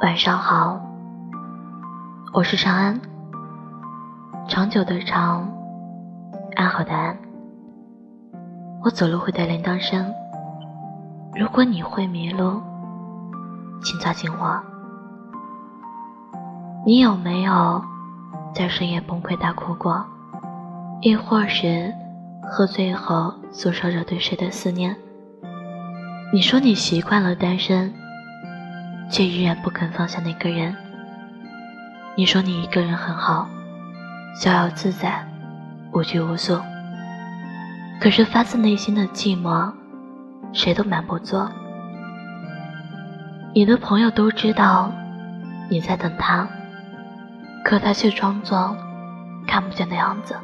晚上好，我是长安。长久的长，安好的安。我走路会带铃铛声，如果你会迷路，请抓紧我。你有没有在深夜崩溃大哭过？亦或是喝醉后诉说着对谁的思念？你说你习惯了单身。却依然不肯放下那个人。你说你一个人很好，逍遥自在，无拘无束。可是发自内心的寂寞，谁都瞒不住。你的朋友都知道你在等他，可他却装作看不见的样子。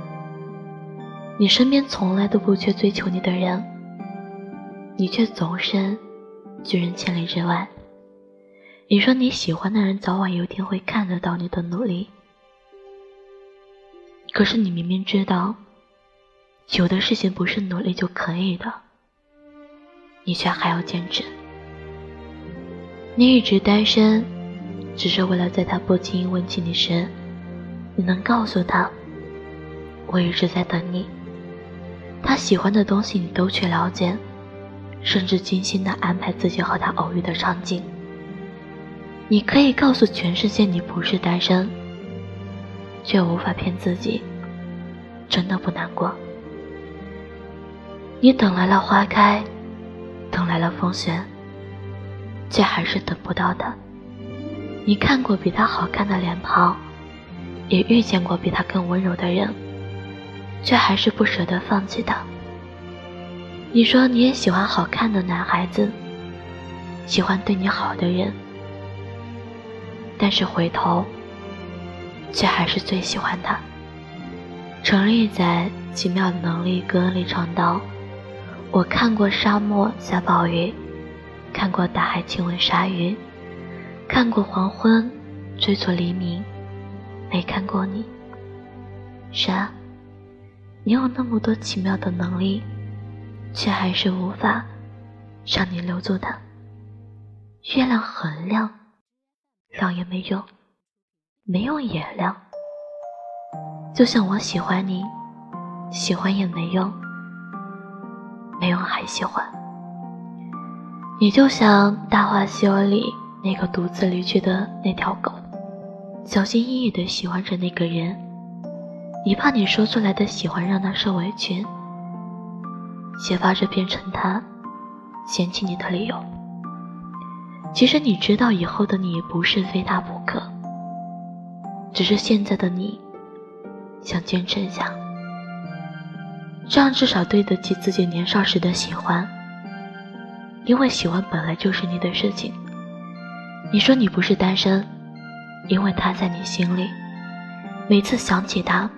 你身边从来都不缺追求你的人，你却总是拒人千里之外。你说你喜欢的人早晚有一天会看得到你的努力，可是你明明知道，有的事情不是努力就可以的，你却还要坚持。你一直单身，只是为了在他不经意问起你时，你能告诉他，我一直在等你。他喜欢的东西你都去了解，甚至精心的安排自己和他偶遇的场景。你可以告诉全世界你不是单身，却无法骗自己，真的不难过。你等来了花开，等来了风雪，却还是等不到他。你看过比他好看的脸庞，也遇见过比他更温柔的人，却还是不舍得放弃他。你说你也喜欢好看的男孩子，喜欢对你好的人。但是回头，却还是最喜欢他。陈立在《奇妙的能力歌》里唱道：“我看过沙漠下暴雨，看过大海亲吻鲨鱼，看过黄昏追逐黎明，没看过你。是啊，你有那么多奇妙的能力，却还是无法让你留住他。月亮很亮。”亮也没用，没用也亮。就像我喜欢你，喜欢也没用，没用还喜欢。你就像《大话西游》里那个独自离去的那条狗，小心翼翼地喜欢着那个人，你怕你说出来的喜欢让他受委屈，揭发这变成他嫌弃你的理由。其实你知道，以后的你不是非他不可，只是现在的你想坚持一下，这样至少对得起自己年少时的喜欢。因为喜欢本来就是你的事情。你说你不是单身，因为他在你心里，每次想起他，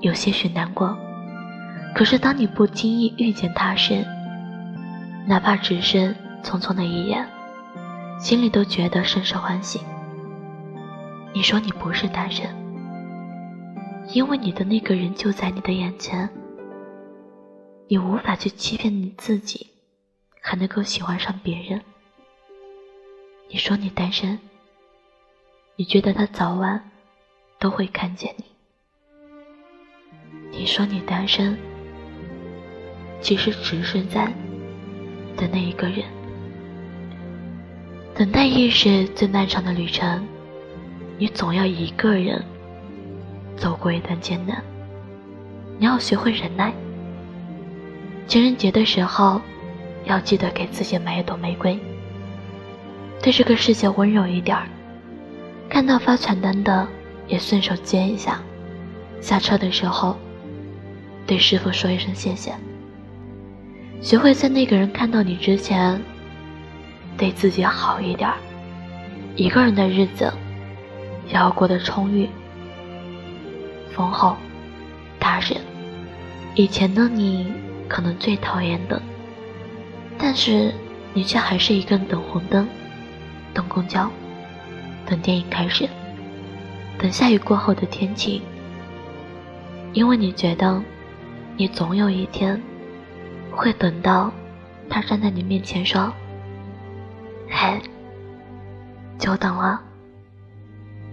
有些许难过。可是当你不经意遇见他时，哪怕只是匆匆的一眼。心里都觉得甚是欢喜。你说你不是单身，因为你的那个人就在你的眼前，你无法去欺骗你自己，还能够喜欢上别人。你说你单身，你觉得他早晚都会看见你。你说你单身，其实只是在等那一个人。等待亦是最漫长的旅程，你总要一个人走过一段艰难。你要学会忍耐。情人节的时候，要记得给自己买一朵玫瑰。对这个世界温柔一点儿。看到发传单的，也顺手接一下。下车的时候，对师傅说一声谢谢。学会在那个人看到你之前。对自己好一点一个人的日子要过得充裕、丰厚、踏实。以前的你可能最讨厌等，但是你却还是一个人等红灯、等公交、等电影开始、等下雨过后的天晴，因为你觉得你总有一天会等到他站在你面前说。嘿，久等了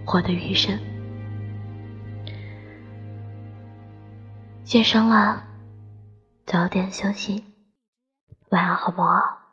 我的余生。夜深了，早点休息，晚安，好不好？